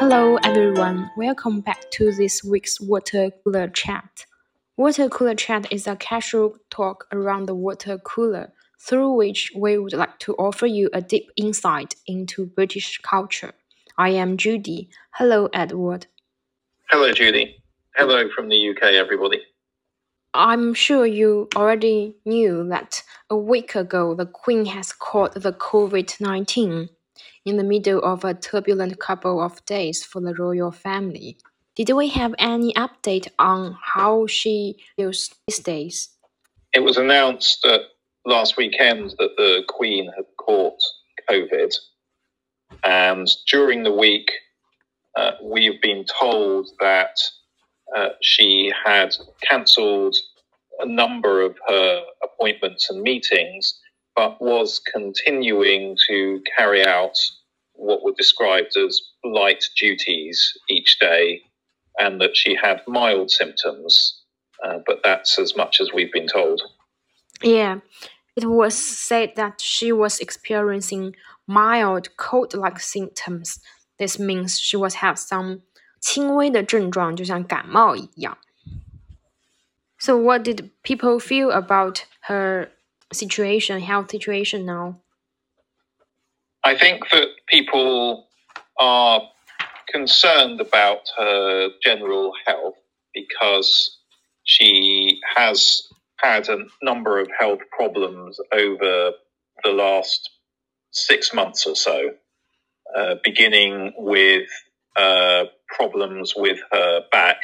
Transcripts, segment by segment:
Hello everyone, welcome back to this week's Water Cooler Chat. Water Cooler Chat is a casual talk around the water cooler through which we would like to offer you a deep insight into British culture. I am Judy. Hello, Edward. Hello, Judy. Hello from the UK, everybody. I'm sure you already knew that a week ago the Queen has caught the COVID 19 in the middle of a turbulent couple of days for the royal family. Did we have any update on how she feels these days? It was announced that last weekend that the Queen had caught COVID, and during the week, uh, we've been told that uh, she had cancelled a number of her appointments and meetings, but was continuing to carry out what were described as light duties each day, and that she had mild symptoms, uh, but that's as much as we've been told. Yeah, it was said that she was experiencing mild cold-like symptoms. This means she was have some 轻微的症状，就像感冒一样。So what did people feel about her situation, health situation now? I think that people are concerned about her general health because she has had a number of health problems over the last six months or so, uh, beginning with uh, problems with her back.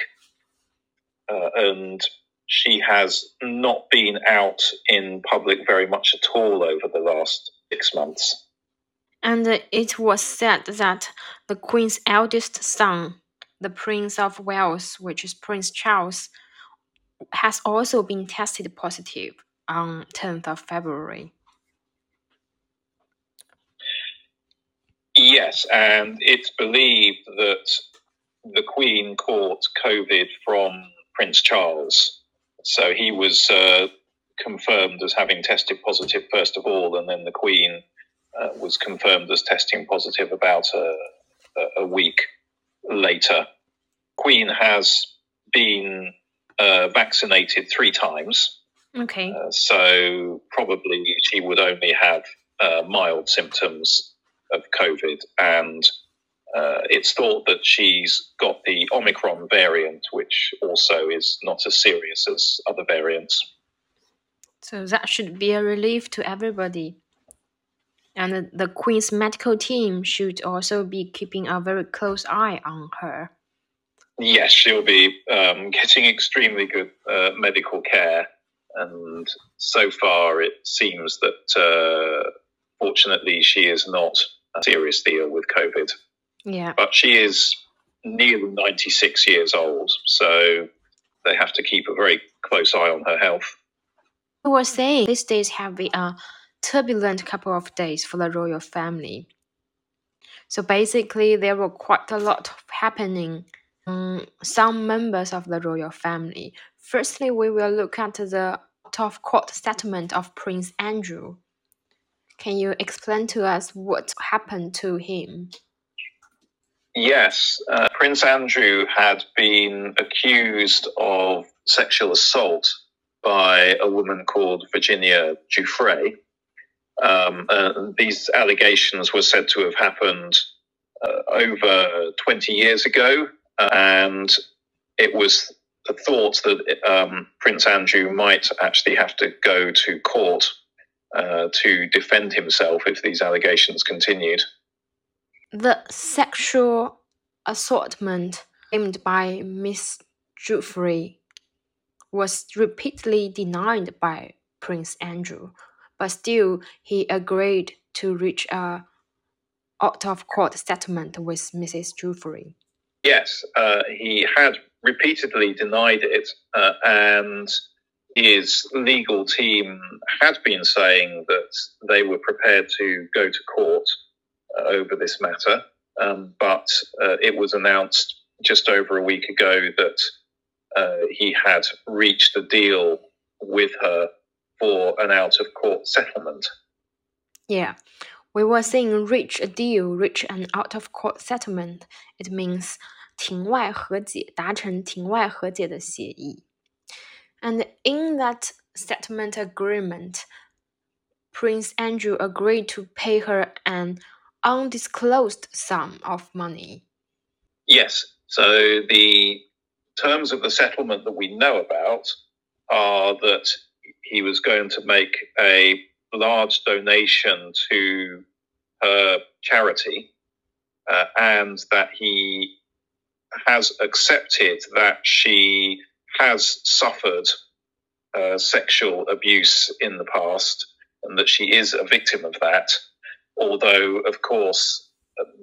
Uh, and she has not been out in public very much at all over the last six months. And it was said that the Queen's eldest son, the Prince of Wales, which is Prince Charles, has also been tested positive on 10th of February. Yes, and it's believed that the Queen caught COVID from Prince Charles. So he was uh, confirmed as having tested positive first of all, and then the Queen uh, was confirmed as testing positive about a, a week later. Queen has been uh, vaccinated three times. Okay. Uh, so probably she would only have uh, mild symptoms of COVID, and uh, it's thought that she's got the Omicron variant, which also is not as serious as other variants. So that should be a relief to everybody. And the Queen's medical team should also be keeping a very close eye on her. Yes, she'll be um, getting extremely good uh, medical care. And so far, it seems that uh, fortunately she is not seriously ill with COVID. Yeah. But she is nearly 96 years old, so they have to keep a very close eye on her health. I was saying these days have been a turbulent couple of days for the royal family. So basically, there were quite a lot happening. Um, some members of the royal family. Firstly, we will look at the out of court settlement of Prince Andrew. Can you explain to us what happened to him? Yes, uh, Prince Andrew had been accused of sexual assault by a woman called Virginia Giuffre. Um, uh, these allegations were said to have happened uh, over 20 years ago, and it was thought that um, Prince Andrew might actually have to go to court uh, to defend himself if these allegations continued. The sexual assaultment claimed by Miss Giuffre was repeatedly denied by Prince Andrew, but still he agreed to reach a out of court settlement with Mrs. Giuffre. Yes, uh, he had repeatedly denied it, uh, and his legal team had been saying that they were prepared to go to court over this matter. Um, but uh, it was announced just over a week ago that uh, he had reached a deal with her for an out of court settlement. Yeah. we were saying reach a deal, reach an out of court settlement. It means 庭外和解，达成庭外和解的协议。And in that settlement agreement, Prince Andrew agreed to pay her an undisclosed sum of money. Yes, so the terms of the settlement that we know about are that he was going to make a large donation to her charity uh, and that he has accepted that she has suffered uh, sexual abuse in the past and that she is a victim of that. Although, of course,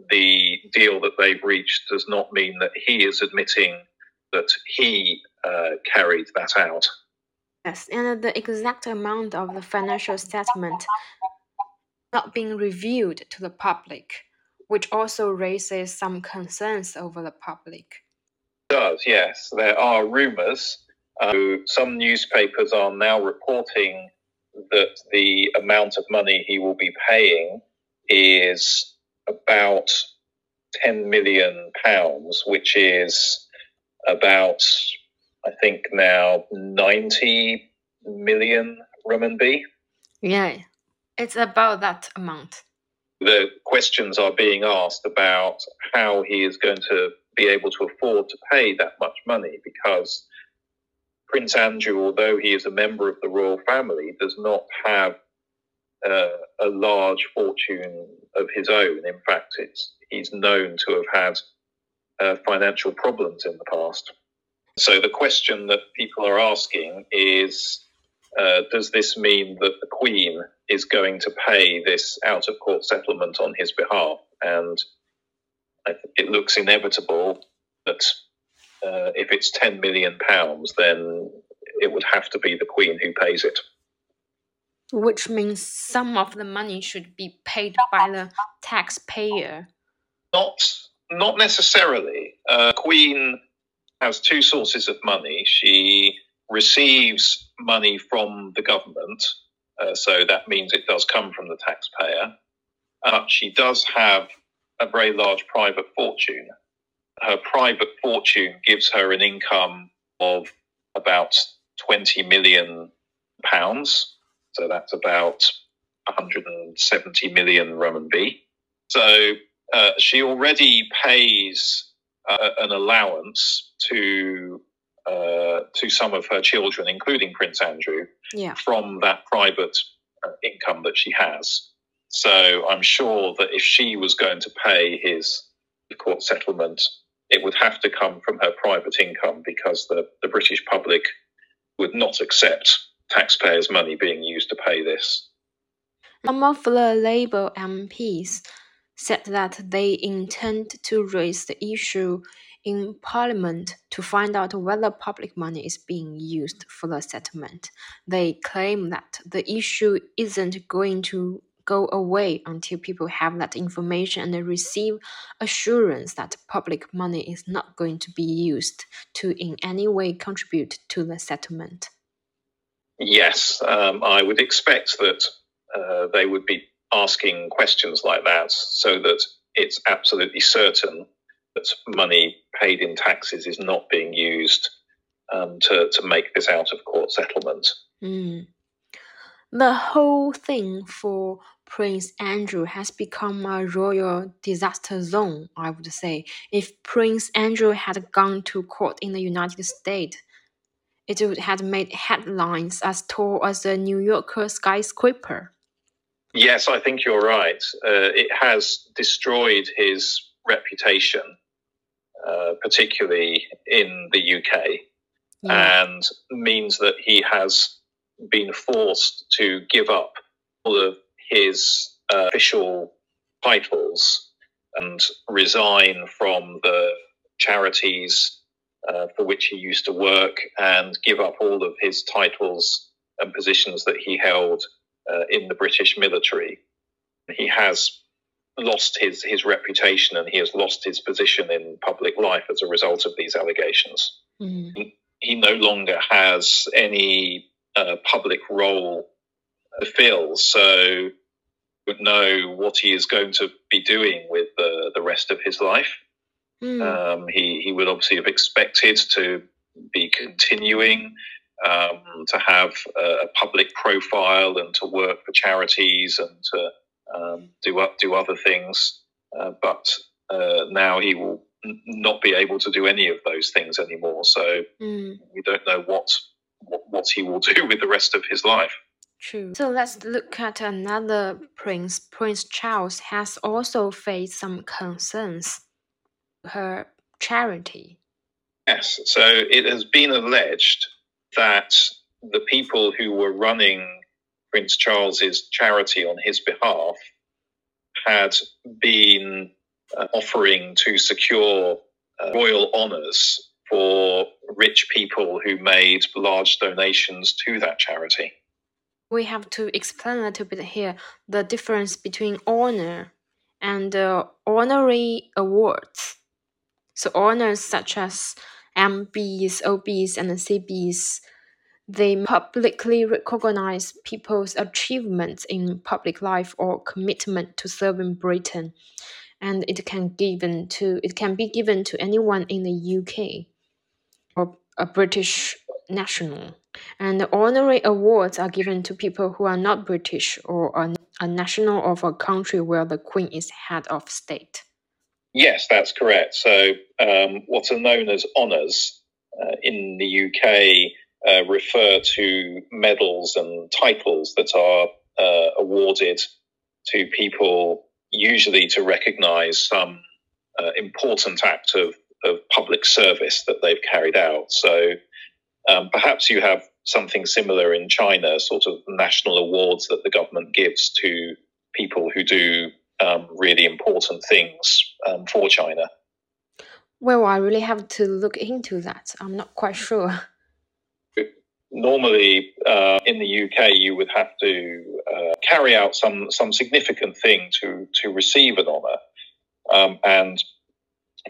the deal that they've reached does not mean that he is admitting that he uh, carried that out. Yes, and the exact amount of the financial settlement not being revealed to the public, which also raises some concerns over the public. It does, yes. There are rumors. Uh, some newspapers are now reporting that the amount of money he will be paying is about 10 million pounds, which is about, I think now 90 million renminbi. Yeah, it's about that amount. The questions are being asked about how he is going to be able to afford to pay that much money because Prince Andrew, although he is a member of the royal family, does not have uh, a large fortune of his own. In fact, it's, he's known to have had uh, financial problems in the past. So the question that people are asking is uh, does this mean that the Queen is going to pay this out of court settlement on his behalf? And it looks inevitable that uh, if it's 10 million pounds, then it would have to be the Queen who pays it. Which means some of the money should be paid by the taxpayer. Not, not necessarily. Uh, Queen has two sources of money. She receives money from the government, uh, so that means it does come from the taxpayer. But she does have a very large private fortune. Her private fortune gives her an income of about 20 million pounds. So that's about 170 million renminbi. So uh, she already pays uh, an allowance to uh, to some of her children, including Prince Andrew, yeah. from that private uh, income that she has. So I'm sure that if she was going to pay his court settlement, it would have to come from her private income because the, the British public would not accept taxpayers' money being used to pay this. Some of the Labour MPs said that they intend to raise the issue in Parliament to find out whether public money is being used for the settlement. They claim that the issue isn't going to go away until people have that information and receive assurance that public money is not going to be used to in any way contribute to the settlement. Yes, um, I would expect that uh, they would be asking questions like that so that it's absolutely certain that money paid in taxes is not being used um, to, to make this out of court settlement. Mm. The whole thing for Prince Andrew has become a royal disaster zone, I would say. If Prince Andrew had gone to court in the United States, it had made headlines as tall as the New Yorker skyscraper. Yes, I think you're right. Uh, it has destroyed his reputation, uh, particularly in the UK, yeah. and means that he has been forced to give up all of his uh, official titles and resign from the charities uh, for which he used to work and give up all of his titles and positions that he held uh, in the British military. He has lost his, his reputation and he has lost his position in public life as a result of these allegations. Mm. He, he, no longer has any uh, public role to fill. So would know what he is going to be doing with the, the rest of his life. Mm. Um, he, he would obviously have expected to be continuing um, to have a, a, public profile and to work for charities and to um, do do other things. Uh, but uh, now he will n- not be able to do any of those things anymore. So mm. we don't know what, what what he will do with the rest of his life. True. So let's look at another prince. Prince Charles has also faced some concerns. Her charity. Yes. So it has been alleged that the people who were running Prince Charles's charity on his behalf had been uh, offering to secure uh, royal honours for rich people who made large donations to that charity we have to explain a little bit here the difference between honor and uh, honorary awards. So honors such as MBEs, OBEs, and CBEs, they publicly recognize people's achievements in public life or commitment to serving Britain, and it can given to it can be given to anyone in the UK or a British national. And honorary awards are given to people who are not British or are a national of a country where the Queen is head of state. Yes, that's correct. So, um, what are known as honours uh, in the UK uh, refer to medals and titles that are uh, awarded to people, usually to recognise some uh, important act of, of public service that they've carried out. So, um, perhaps you have something similar in China, sort of national awards that the government gives to people who do um, really important things um, for China. Well, I really have to look into that. I'm not quite sure. Normally, uh, in the UK, you would have to uh, carry out some some significant thing to to receive an honour, um, and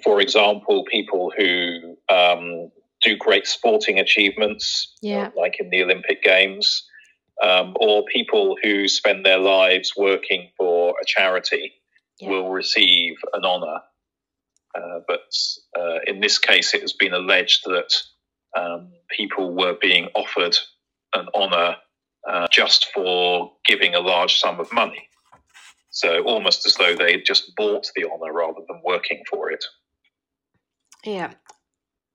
for example, people who um, do great sporting achievements, yeah. uh, like in the Olympic Games, um, or people who spend their lives working for a charity yeah. will receive an honour. Uh, but uh, in this case, it has been alleged that um, people were being offered an honour uh, just for giving a large sum of money. So almost as though they had just bought the honour rather than working for it. Yeah,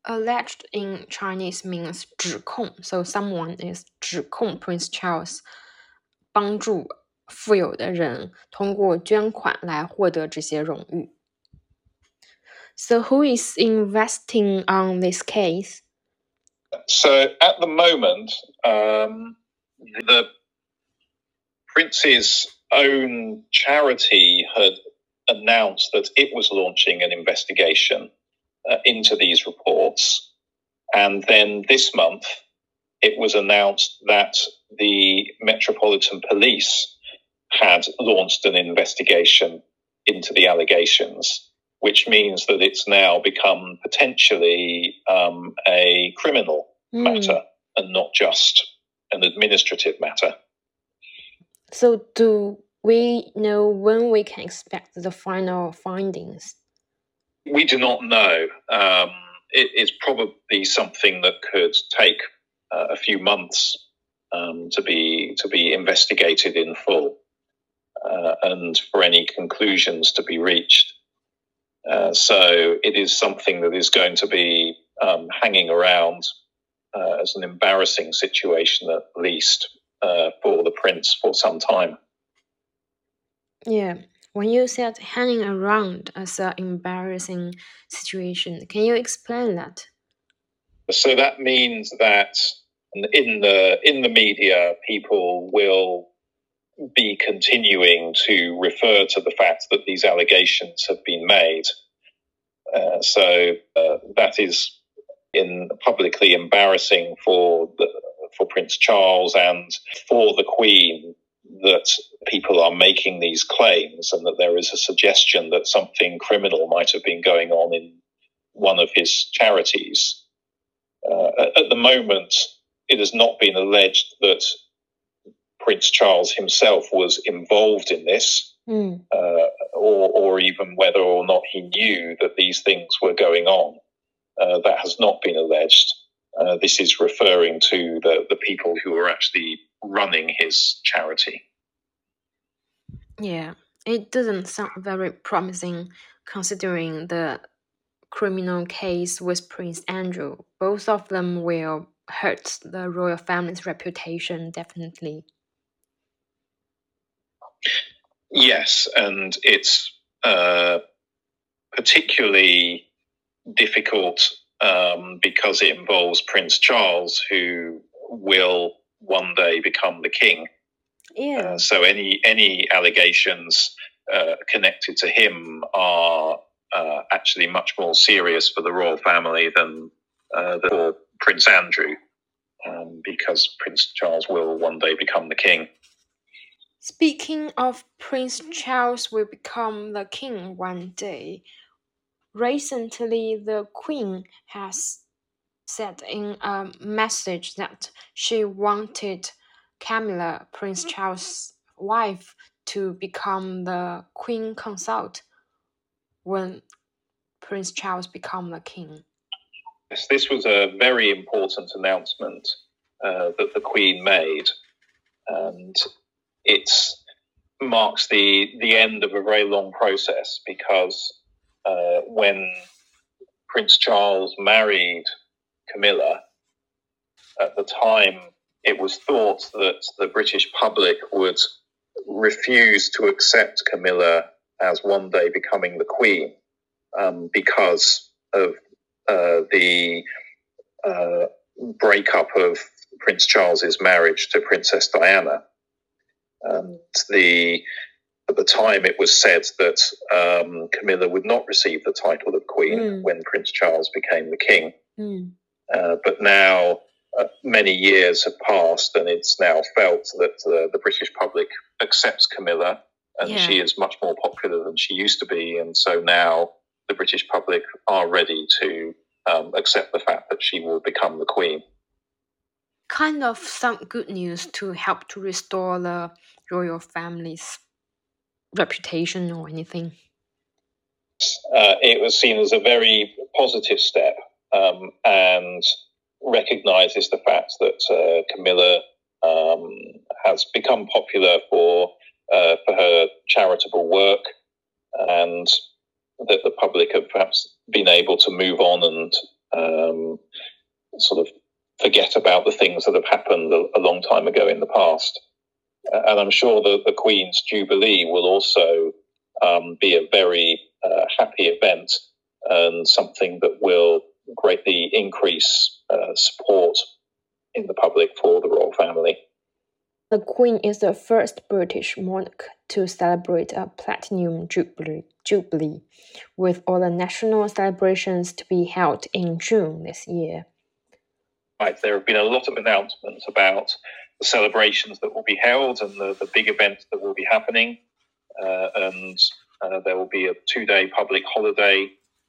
Alleged in Chinese means 指控, so someone is 指控 Prince Charles 帮助富有的人通过捐款来获得这些荣誉。So who is investing on this case? So at the moment, um, the prince's own charity had announced that it was launching an investigation uh, into these reports. And then this month, it was announced that the Metropolitan Police had launched an investigation into the allegations, which means that it's now become potentially um, a criminal mm. matter and not just an administrative matter. So, do we know when we can expect the final findings? We do not know. Um, it is probably something that could take uh, a few months um, to be to be investigated in full, uh, and for any conclusions to be reached. Uh, so it is something that is going to be um, hanging around uh, as an embarrassing situation, at least uh, for the prince, for some time. Yeah. When you said hanging around as an embarrassing situation, can you explain that? So that means that in the in the media, people will be continuing to refer to the fact that these allegations have been made. Uh, so uh, that is in publicly embarrassing for the, for Prince Charles and for the Queen that people are making these claims and that there is a suggestion that something criminal might have been going on in one of his charities. Uh, at the moment, it has not been alleged that Prince Charles himself was involved in this, mm. uh, or, or even whether or not he knew that these things were going on. Uh, that has not been alleged. Uh, this is referring to the, the people who are actually running his charity. Yeah, it doesn't sound very promising considering the criminal case with Prince Andrew. Both of them will hurt the royal family's reputation, definitely. Yes, and it's uh, particularly difficult um, because it involves Prince Charles, who will one day become the king. Yeah. Uh, so any any allegations uh, connected to him are uh, actually much more serious for the royal family than uh, the Prince Andrew, um, because Prince Charles will one day become the king. Speaking of Prince Charles will become the king one day, recently the Queen has said in a message that she wanted Camilla, Prince Charles' wife, to become the Queen consort when Prince Charles become the king. Yes, this was a very important announcement uh, that the Queen made, and it marks the the end of a very long process because uh, when Prince Charles married Camilla, at the time it was thought that the British public would refuse to accept Camilla as one day becoming the Queen um, because of uh, the uh, breakup of Prince Charles's marriage to Princess Diana. And the at the time, it was said that um, Camilla would not receive the title of Queen mm. when Prince Charles became the King. Mm. Uh, but now, uh, many years have passed, and it's now felt that uh, the British public accepts Camilla, and yeah. she is much more popular than she used to be. And so now the British public are ready to um, accept the fact that she will become the Queen. Kind of some good news to help to restore the royal family's reputation or anything? Uh, it was seen as a very positive step um, and recognizes the fact that uh, Camilla um, has become popular for uh, for her charitable work and that the public have perhaps been able to move on and um, sort of forget about the things that have happened a, a long time ago in the past. Uh, and I'm sure that the Queen's Jubilee will also um, be a very uh, happy event and something that will greatly increase uh, support in the public for the royal family. The Queen is the first British monarch to celebrate a platinum jubilee, jubilee, with all the national celebrations to be held in June this year. Right, there have been a lot of announcements about the celebrations that will be held and the, the big events that will be happening. Uh, and uh, there will be a two day public holiday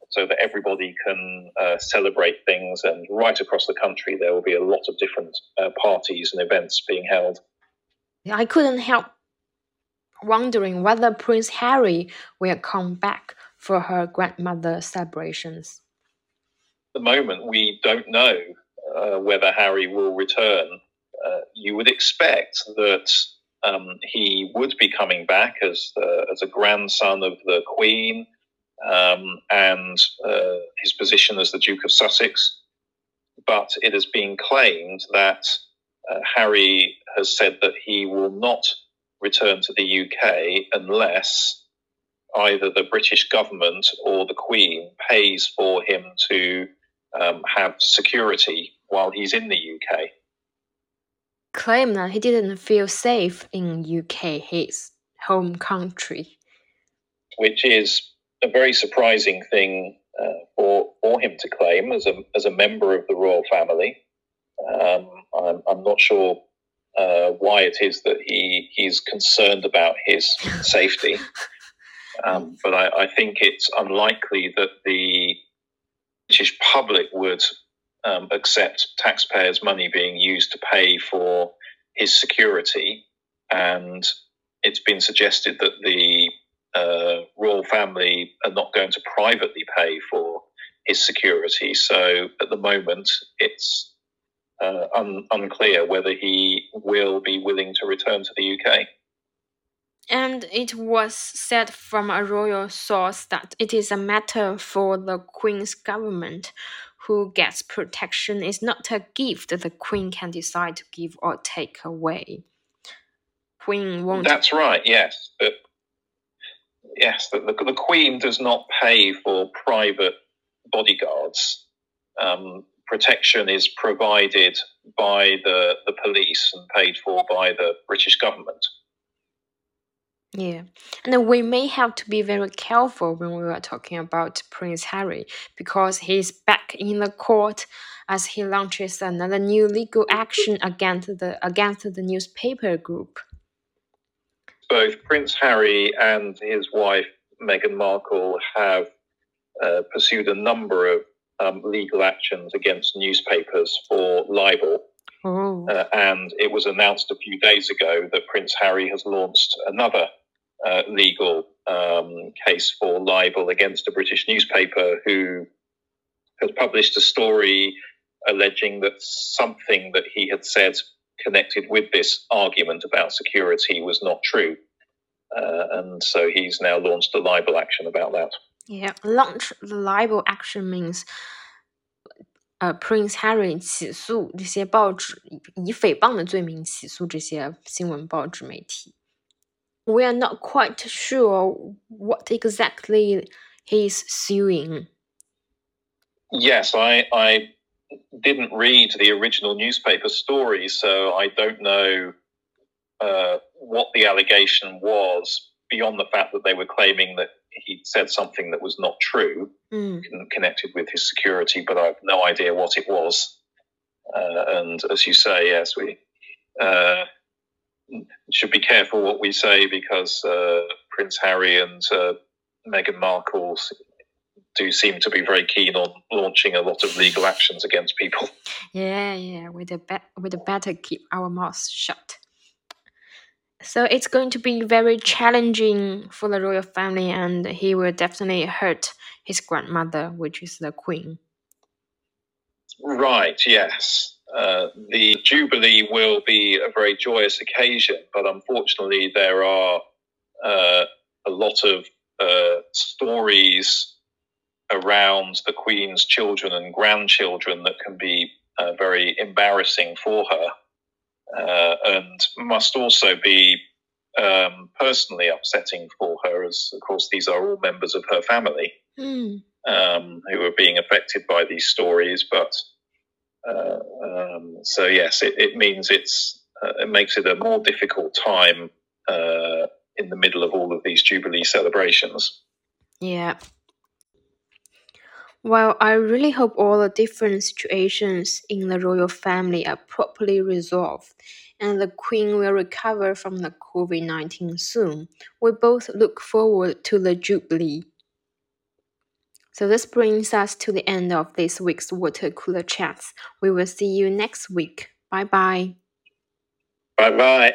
so that everybody can uh, celebrate things. And right across the country, there will be a lot of different uh, parties and events being held. I couldn't help wondering whether Prince Harry will come back for her grandmother's celebrations. At the moment, we don't know uh, whether Harry will return uh, you would expect that um, he would be coming back as as a grandson of the Queen um, and uh, his position as the Duke of Sussex. But it has been claimed that uh, Harry has said that he will not return to the UK unless either the British government or the Queen pays for him to um, have security while he's in the UK Claim that he didn't feel safe in UK, his home country. Which is a very surprising thing uh, for for him to claim as a as a member of the royal family. Um, I'm, I'm not sure uh, why it is that he he's concerned about his safety, um, but I, I, think it's unlikely that the British public would um, accept taxpayers' money being used to pay for his security and it's been suggested that the family are not going to privately pay for his security. So at the moment, it's uh, un- unclear whether he will be willing to return to the UK. And it was said from a royal source that it is a matter for the Queen's government who gets protection is not a gift the Queen can decide to give or take away. Queen won't. That's right, yes. But yes, the, the, the Queen does not pay for private bodyguards. Um, protection is provided by the, the police and paid for by the British government. Yeah, and we may have to be very careful when we are talking about Prince Harry because he's back in the court as he launches another new legal action against the against the newspaper group. Both Prince Harry and his wife Meghan Markle have uh, pursued a number of um, legal actions against newspapers for libel. Oh. Uh, and it was announced a few days ago that Prince Harry has launched another uh, legal um, case for libel against a British newspaper who has published a story alleging that something that he had said connected with this argument about security was not true. Uh, and so he's now launched a libel action about that. Yeah, launch the libel action means 呃，Prince Harry 起诉这些报纸以诽谤的罪名起诉这些新闻报纸媒体。We are not quite sure what exactly he's suing. Yes, I I didn't read the original newspaper story, so I don't know uh, what the allegation was beyond the fact that they were claiming that he said something that was not true mm. connected with his security, but I have no idea what it was. Uh, and as you say, yes, we uh, should be careful what we say because uh, Prince Harry and uh, Meghan Markle do seem to be very keen on launching a lot of legal actions against people. Yeah, yeah, we'd, be- we'd better keep our mouths shut. So it's going to be very challenging for the royal family, and he will definitely hurt his grandmother, which is the queen. Right, yes. Uh, the Jubilee will be a very joyous occasion, but unfortunately, there are uh, a lot of uh, stories around the Queen's children and grandchildren that can be uh, very embarrassing for her uh, and must also be um, personally upsetting for her, as of course these are all members of her family mm. um, who are being affected by these stories. But uh, um, so yes, it, it means it's uh, it makes it a more difficult time uh, in the middle of all of these Jubilee celebrations. Yeah. Well, I really hope all the different situations in the royal family are properly resolved and the Queen will recover from the COVID 19 soon. We both look forward to the Jubilee. So, this brings us to the end of this week's Water Cooler Chats. We will see you next week. Bye bye. Bye bye.